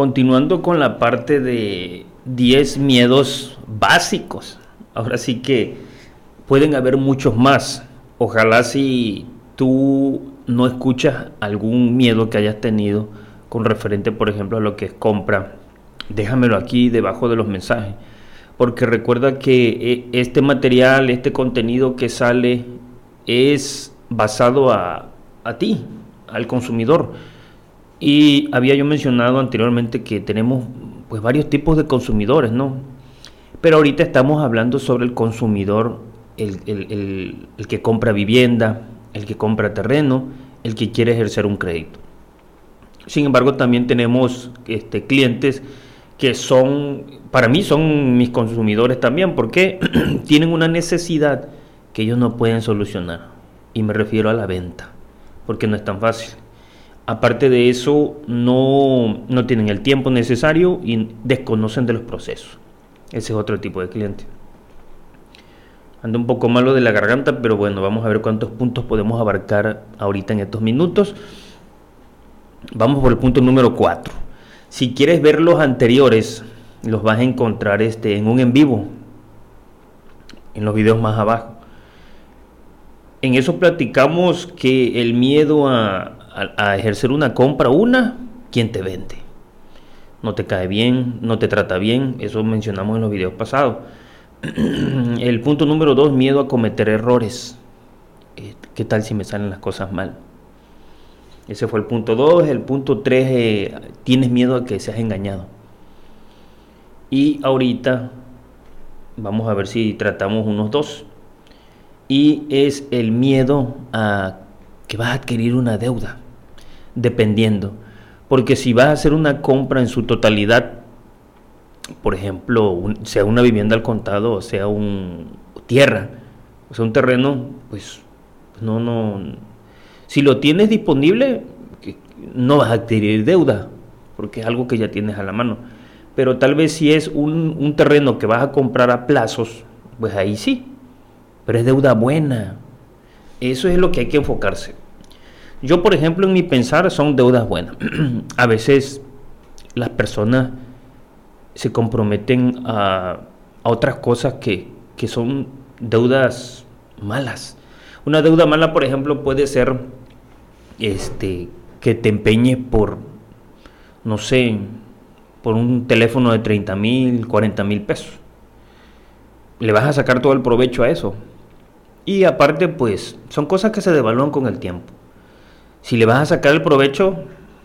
Continuando con la parte de 10 miedos básicos. Ahora sí que pueden haber muchos más. Ojalá si tú no escuchas algún miedo que hayas tenido con referente, por ejemplo, a lo que es compra, déjamelo aquí debajo de los mensajes. Porque recuerda que eh, este material, este contenido que sale es basado a, a ti, al consumidor. Y había yo mencionado anteriormente que tenemos pues varios tipos de consumidores, ¿no? Pero ahorita estamos hablando sobre el consumidor, el, que compra vivienda, el que compra terreno, el que quiere ejercer un crédito. Sin embargo, también tenemos este, clientes que son, para mí son mis consumidores también, porque tienen una necesidad que ellos no pueden solucionar. Y me refiero a la venta, porque no es tan fácil. Aparte de eso, no, no tienen el tiempo necesario y desconocen de los procesos. Ese es otro tipo de cliente. Ando un poco malo de la garganta, pero bueno, vamos a ver cuántos puntos podemos abarcar ahorita en estos minutos. Vamos por el punto número 4. Si quieres ver los anteriores, los vas a encontrar este, en un en vivo, en los videos más abajo. En eso platicamos que el miedo a, a, ejercer una compra, una, quien te vende. No te cae bien, no te trata bien, eso mencionamos en los videos pasados. El punto número dos, miedo a cometer errores. Eh, ¿Qué tal si me salen las cosas mal? Ese fue el punto dos. El punto tres, eh, tienes miedo a que seas engañado. Y ahorita vamos a ver si tratamos unos dos. Y es el miedo a que vas a adquirir una deuda, dependiendo. Porque si vas a hacer una compra en su totalidad, por ejemplo, sea una vivienda al contado, o sea un tierra, o sea un terreno, pues no, no. Si lo tienes disponible, no vas a adquirir deuda, porque es algo que ya tienes a la mano. Pero tal vez si es un, un terreno que vas a comprar a plazos, pues ahí sí. Pero es deuda buena, eso es lo que hay que enfocarse. Yo, por ejemplo, en mi pensar son deudas buenas. a veces las personas se comprometen a, otras cosas que, que, son deudas malas. Una deuda mala, por ejemplo, puede ser este, que te empeñes por, no sé, por un teléfono de 30 mil, 40 mil pesos. Le vas a sacar todo el provecho a eso. Y aparte, pues, son cosas que se devalúan con el tiempo. Si le vas a sacar el provecho,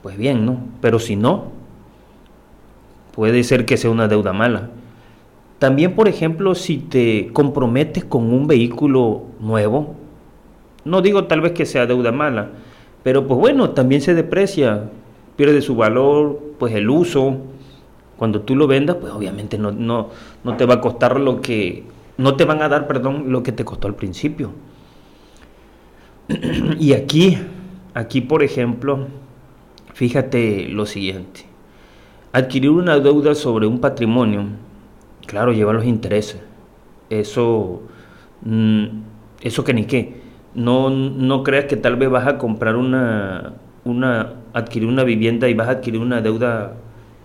pues bien, ¿no? Pero si no, puede ser que sea una deuda mala. También, por ejemplo, si te comprometes con un vehículo nuevo, no digo tal vez que sea deuda mala, pero pues bueno, también se deprecia, pierde su valor, pues el uso. Cuando tú lo vendas, pues obviamente no, no, no te va a costar lo que no te van a dar, perdón, lo que te costó al principio. y aquí, aquí por ejemplo, fíjate lo siguiente. Adquirir una deuda sobre un patrimonio, claro, lleva los intereses. Eso, mm, eso que ni qué. No, no creas que tal vez vas a comprar una, una, adquirir una vivienda y vas a adquirir una deuda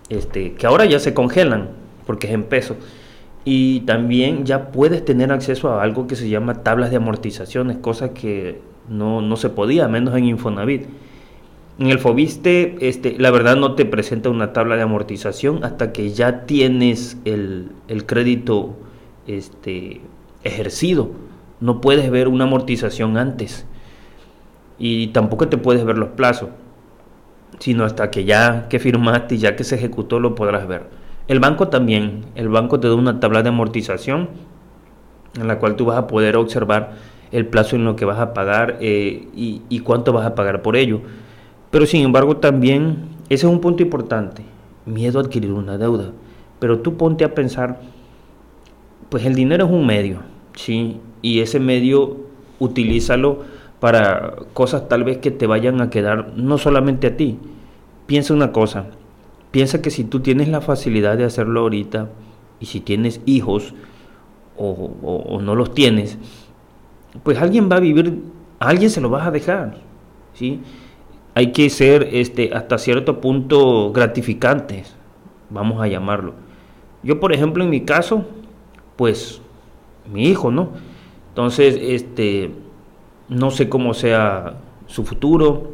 este, que ahora ya se congelan porque es en pesos y también ya puedes tener acceso a algo que se llama tablas de amortizaciones, cosa que no, se podía, menos en Infonavit. En el Fobiste, este, la verdad no te presenta una tabla de amortización hasta que ya tienes el, crédito este, ejercido. No puedes ver una amortización antes. Y tampoco te puedes ver los plazos, sino hasta que ya que firmaste y ya que se ejecutó lo podrás ver. El banco también, el banco te da una tabla de amortización en la cual tú vas a poder observar el plazo en lo que vas a pagar eh, y, cuánto vas a pagar por ello. Pero sin embargo también, ese es un punto importante, miedo a adquirir una deuda. Pero tú ponte a pensar, pues el dinero es un medio, ¿sí? Y ese medio utilízalo para cosas tal vez que te vayan a quedar no solamente a ti. Piensa una cosa, Piensa que si tú tienes la facilidad de hacerlo ahorita y si tienes hijos o, no los tienes, pues alguien va a vivir, a alguien se lo vas a dejar, ¿sí? Hay que ser este, hasta cierto punto gratificantes, vamos a llamarlo. Yo, por ejemplo, en mi caso, pues mi hijo, ¿no? Entonces, este, no sé cómo sea su futuro,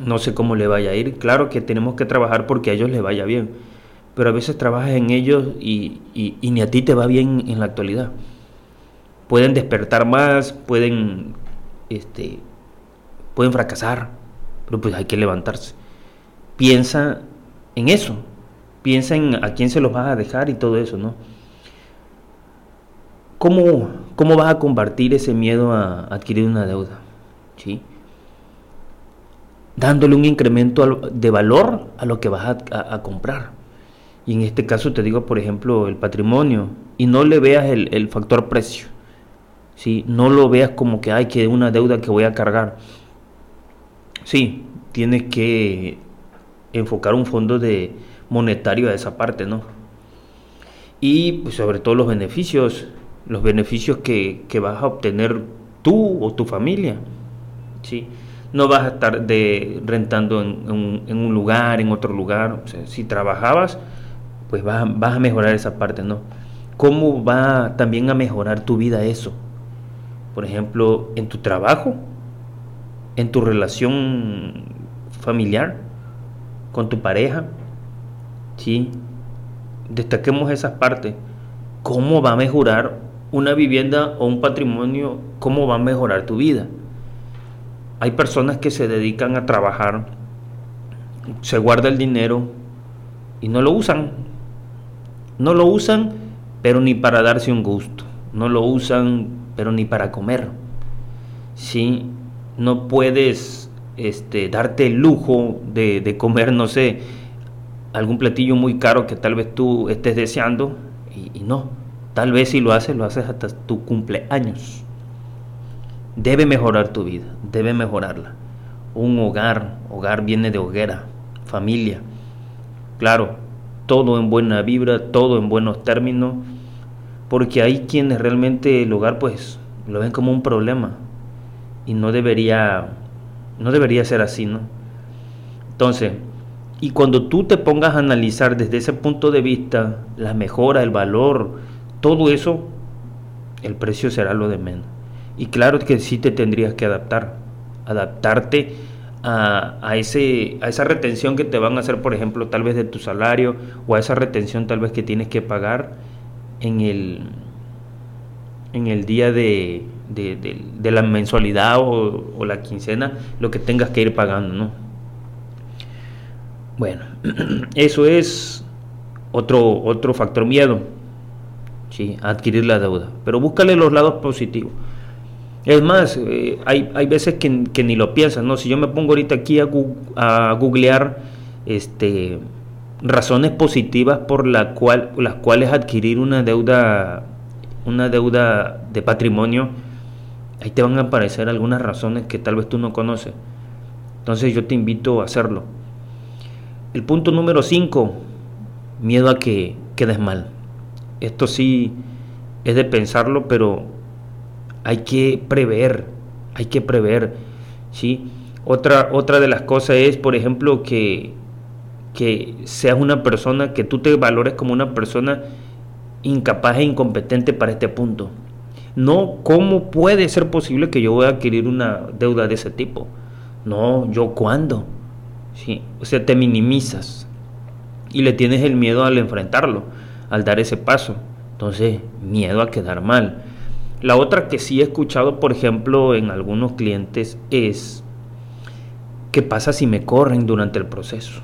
no sé cómo le vaya a ir. Claro que tenemos que trabajar porque a ellos les vaya bien, pero a veces trabajas en ellos y, y ni a ti te va bien en la actualidad. Pueden despertar más, pueden, este, pueden fracasar, pero pues hay que levantarse. Piensa en eso, piensa en a quién se los vas a dejar y todo eso, ¿no? ¿Cómo, cómo vas a combatir ese miedo a adquirir una deuda? ¿Sí? Dándole un incremento de valor a lo que vas a, comprar. Y en este caso te digo, por ejemplo, el patrimonio. Y no le veas el, factor precio. ¿Sí? No lo veas como que hay que una deuda que voy a cargar. Sí, tienes que enfocar un fondo de, monetario a esa parte, ¿no? Y pues sobre todo los beneficios, los beneficios que, vas a obtener tú o tu familia, ¿sí? No vas a estar de, rentando en, un lugar, en otro lugar, si trabajabas, pues vas, vas a mejorar esa parte, ¿no? ¿Cómo va también a mejorar tu vida eso? Por ejemplo, en tu trabajo, en tu relación familiar, con tu pareja, ¿sí? Destaquemos esas partes. ¿Cómo va a mejorar una vivienda o un patrimonio? ¿Cómo va a mejorar tu vida? Hay personas que se dedican a trabajar, se guarda el dinero y no lo usan. No lo usan, pero ni para darse un gusto. No lo usan, pero ni para comer. ¿Sí? No puedes este, darte el lujo de, de comer, no sé, algún platillo muy caro que tal vez tú estés deseando y, no. Tal vez si lo haces, lo haces hasta tu cumpleaños. Debe mejorar tu vida, debe mejorarla. Un hogar, hogar viene de hoguera, familia. Claro, todo en buena vibra, todo en buenos términos, porque hay quienes realmente el hogar pues lo ven como un problema y no debería no debería ser así, ¿no? Entonces, y cuando tú te pongas a analizar desde ese punto de vista la mejora, el valor, todo eso, el precio será lo de menos. Y claro que sí te tendrías que adaptar, adaptarte a, ese, a esa retención que te van a hacer, por ejemplo, tal vez de tu salario o a esa retención tal vez que tienes que pagar en el, en el día de, de, la mensualidad o, la quincena, lo que tengas que ir pagando, ¿no? Bueno, eso es otro, otro factor miedo, ¿sí? adquirir la deuda. Pero búscale los lados positivos. Es más, eh, hay, hay, veces que, ni lo piensas, ¿no? Si yo me pongo ahorita aquí a, a googlear este, razones positivas por la cual, las cuales adquirir una deuda, una deuda de patrimonio, ahí te van a aparecer algunas razones que tal vez tú no conoces. Entonces yo te invito a hacerlo. El punto número 5, miedo a que quedes mal. Esto sí es de pensarlo, pero hay que prever, hay que prever, ¿sí? Otra, otra de las cosas es, por ejemplo, que, que seas una persona, que tú te valores como una persona incapaz e incompetente para este punto. No, ¿cómo puede ser posible que yo voy a adquirir una deuda de ese tipo? No, yo cuándo. ¿sí? O sea, te minimizas y le tienes el miedo al enfrentarlo, al dar ese paso. Entonces, miedo a quedar mal. La otra que sí he escuchado, por ejemplo, en algunos clientes es, ¿qué pasa si me corren durante el proceso?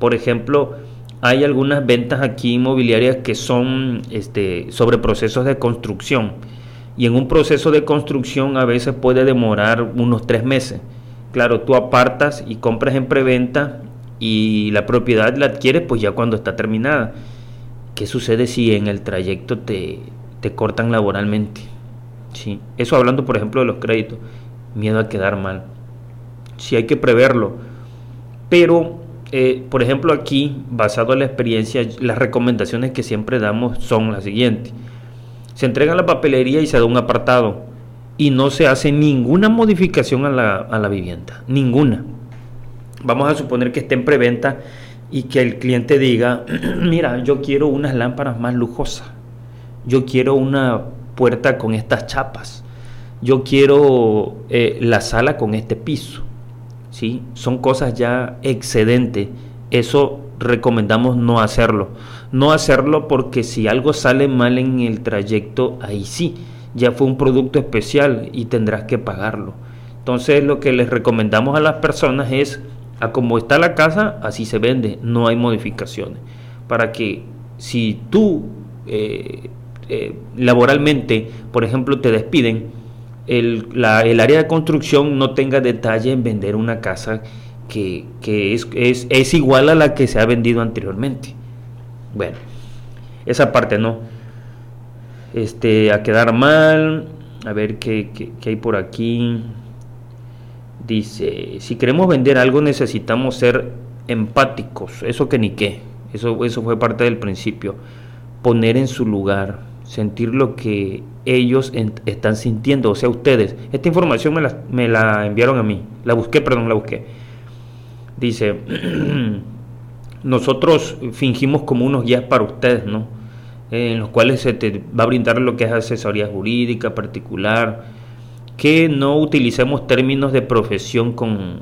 Por ejemplo, hay algunas ventas aquí inmobiliarias que son este, sobre procesos de construcción. Y en un proceso de construcción a veces puede demorar unos tres meses. Claro, tú apartas y compras en preventa y la propiedad la adquieres pues ya cuando está terminada. ¿Qué sucede si en el trayecto te, te cortan laboralmente? ¿Sí? Eso hablando por ejemplo de los créditos. Miedo a quedar mal. Sí hay que preverlo. Pero, eh, por ejemplo aquí, basado en la experiencia, las recomendaciones que siempre damos son las siguientes. Se entrega la papelería y se da un apartado y no se hace ninguna modificación a la, vivienda, ninguna. Vamos a suponer que esté en preventa y que el cliente diga, mira, yo quiero unas lámparas más lujosas, yo quiero una puerta con estas chapas, yo quiero eh, la sala con este piso, Son cosas ya excedentes, eso recomendamos no hacerlo, no hacerlo porque si algo sale mal en el trayecto, ahí sí, ya fue un producto especial y tendrás que pagarlo. Entonces lo que les recomendamos a las personas es a como está la casa, así se vende, no hay modificaciones. Para que si tú eh, eh, laboralmente, por ejemplo, te despiden, el, área de construcción no tenga detalle en vender una casa que, es, es, igual a la que se ha vendido anteriormente. Bueno, esa parte no. Este, a quedar mal, a ver qué, qué hay por aquí. Dice, si queremos vender algo necesitamos ser empáticos, eso que ni qué, eso, eso fue parte del principio, poner en su lugar, sentir lo que ellos están sintiendo, o sea, ustedes. Esta información me la, me la enviaron a mí, la busqué, perdón, la busqué. Dice, nosotros fingimos como unos guías para ustedes, ¿no? en los cuales se te va a brindar lo que es asesoría jurídica particular, que no utilicemos términos de profesión con,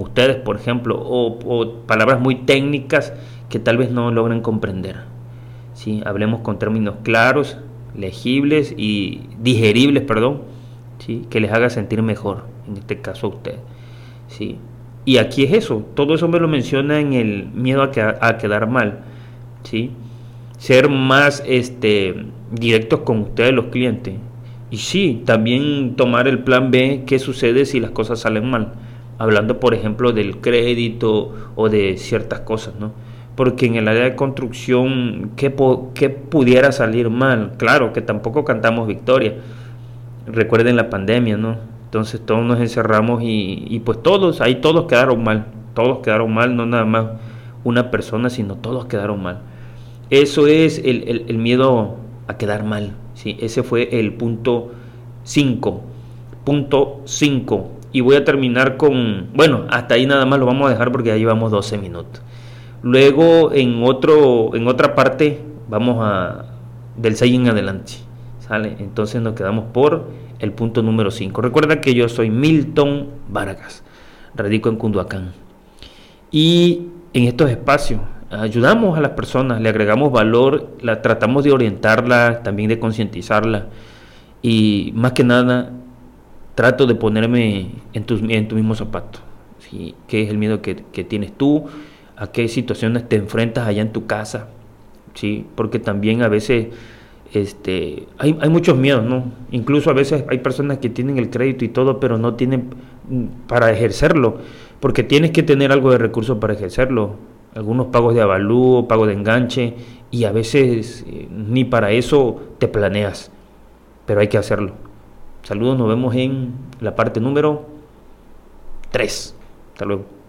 ustedes, por ejemplo, o, palabras muy técnicas que tal vez no logren comprender. ¿Sí? Hablemos con términos claros, legibles y digeribles, perdón, ¿sí? que les haga sentir mejor, en este caso a ustedes. ¿sí? Y aquí es eso, todo eso me lo menciona en el miedo a, a quedar mal. ¿sí? Ser más este, directos con ustedes, los clientes, y sí, también tomar el plan B, qué sucede si las cosas salen mal. Hablando, por ejemplo, del crédito o de ciertas cosas, ¿no? Porque en el área de construcción, ¿qué, pudiera salir mal? Claro, que tampoco cantamos victoria. Recuerden la pandemia, ¿no? Entonces todos nos encerramos y, pues todos, ahí todos quedaron mal. Todos quedaron mal, no nada más una persona, sino todos quedaron mal. Eso es el, miedo a quedar mal. ¿sí? Ese fue el punto 5. Punto 5. Y voy a terminar con, bueno, hasta ahí nada más lo vamos a dejar porque ya llevamos 12 minutos. Luego en, otro, en otra parte vamos a del 6 en adelante. ¿Sale? Entonces nos quedamos por el punto número 5. Recuerda que yo soy Milton Vargas, radico en Cunduacán. Y en estos espacios ayudamos a las personas, le agregamos valor, la tratamos de orientarla, también de concientizarla y más que nada trato de ponerme en, tus, en tu mismo zapato. ¿sí? ¿Qué es el miedo que, tienes tú? ¿A qué situaciones te enfrentas allá en tu casa? ¿sí? Porque también a veces este, hay, hay muchos miedos, ¿no? Incluso a veces hay personas que tienen el crédito y todo, pero no tienen mm, para ejercerlo, porque tienes que tener algo de recursos para ejercerlo algunos pagos de avalúo, pago de enganche, y a veces eh, ni para eso te planeas, pero hay que hacerlo. Saludos, nos vemos en la parte número 3. Hasta luego.